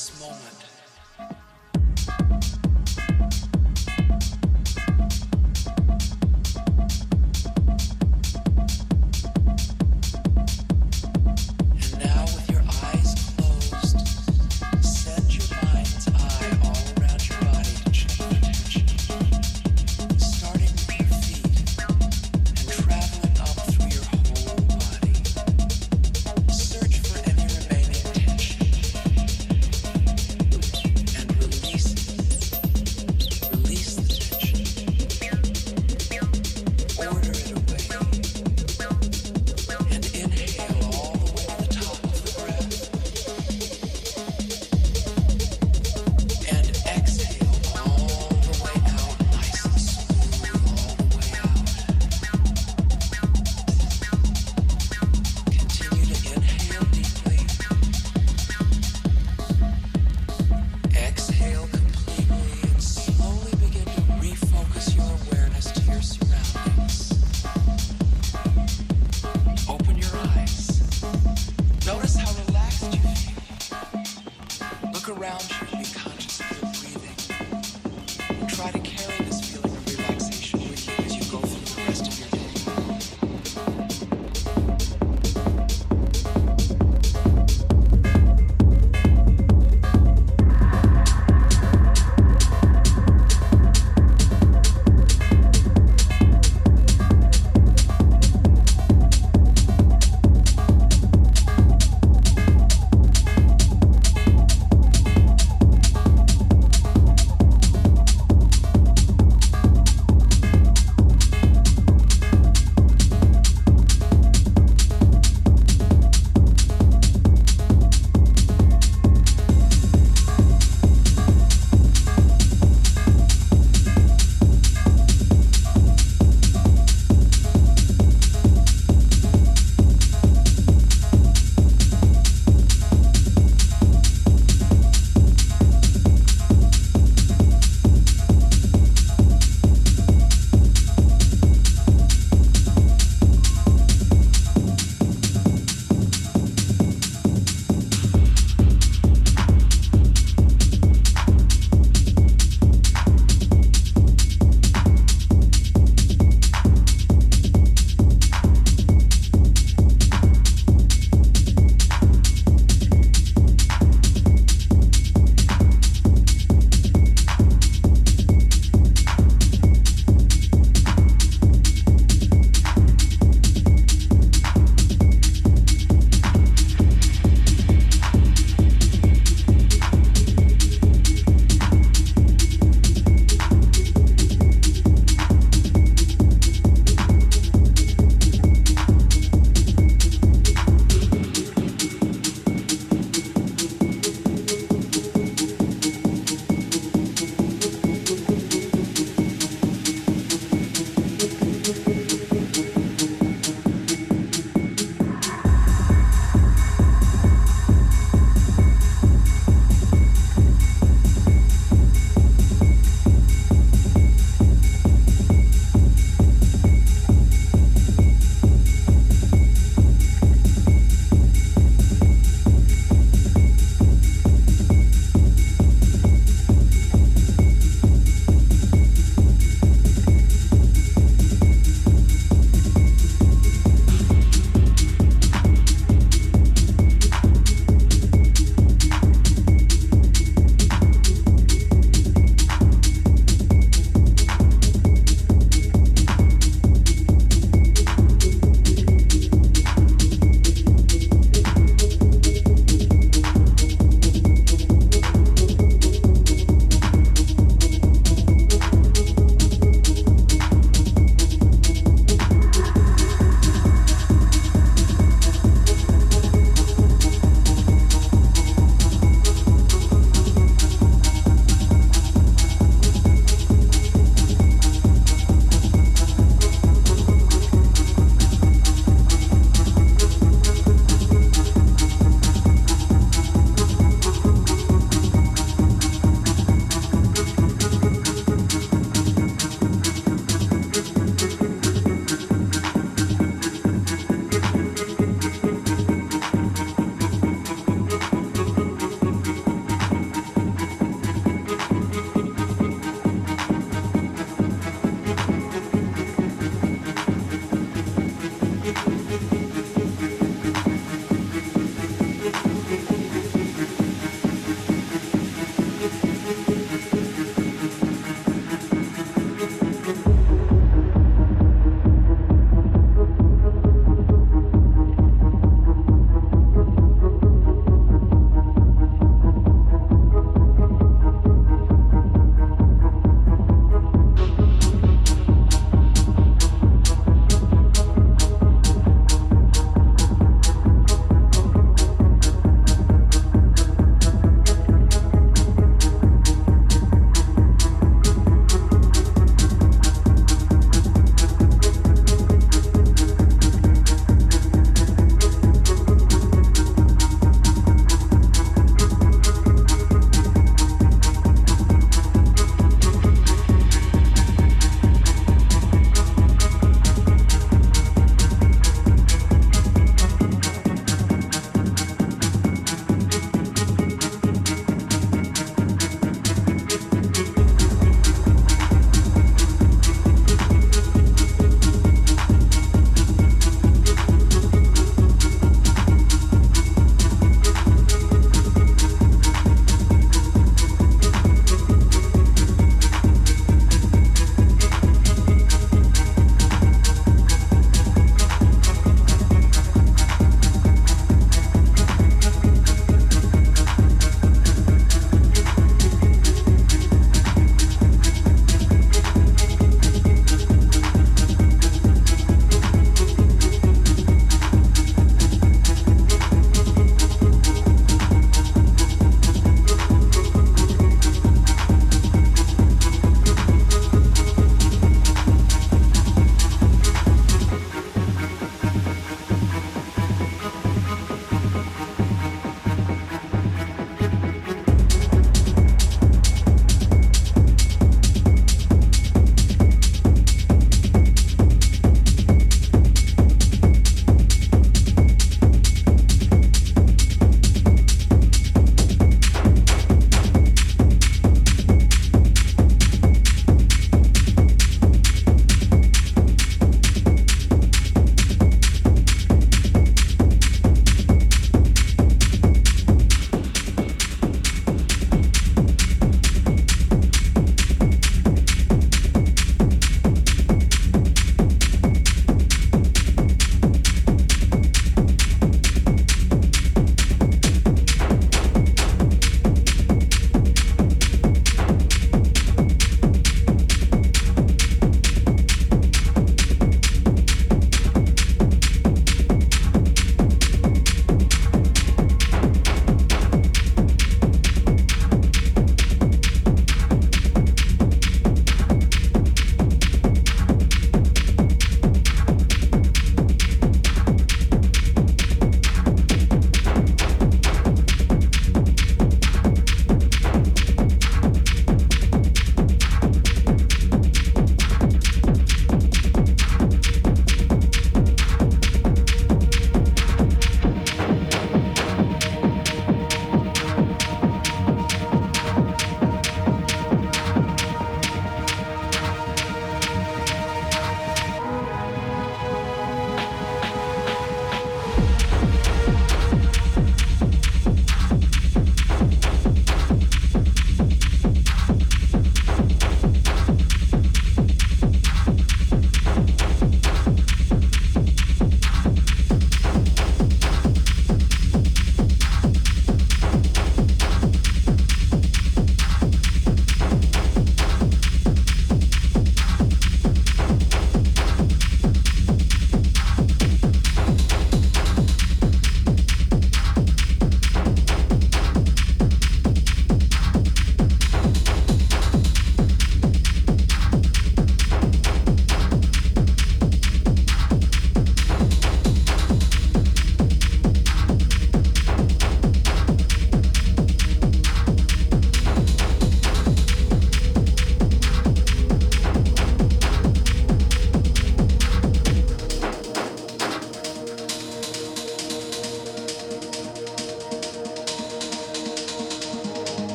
this moment.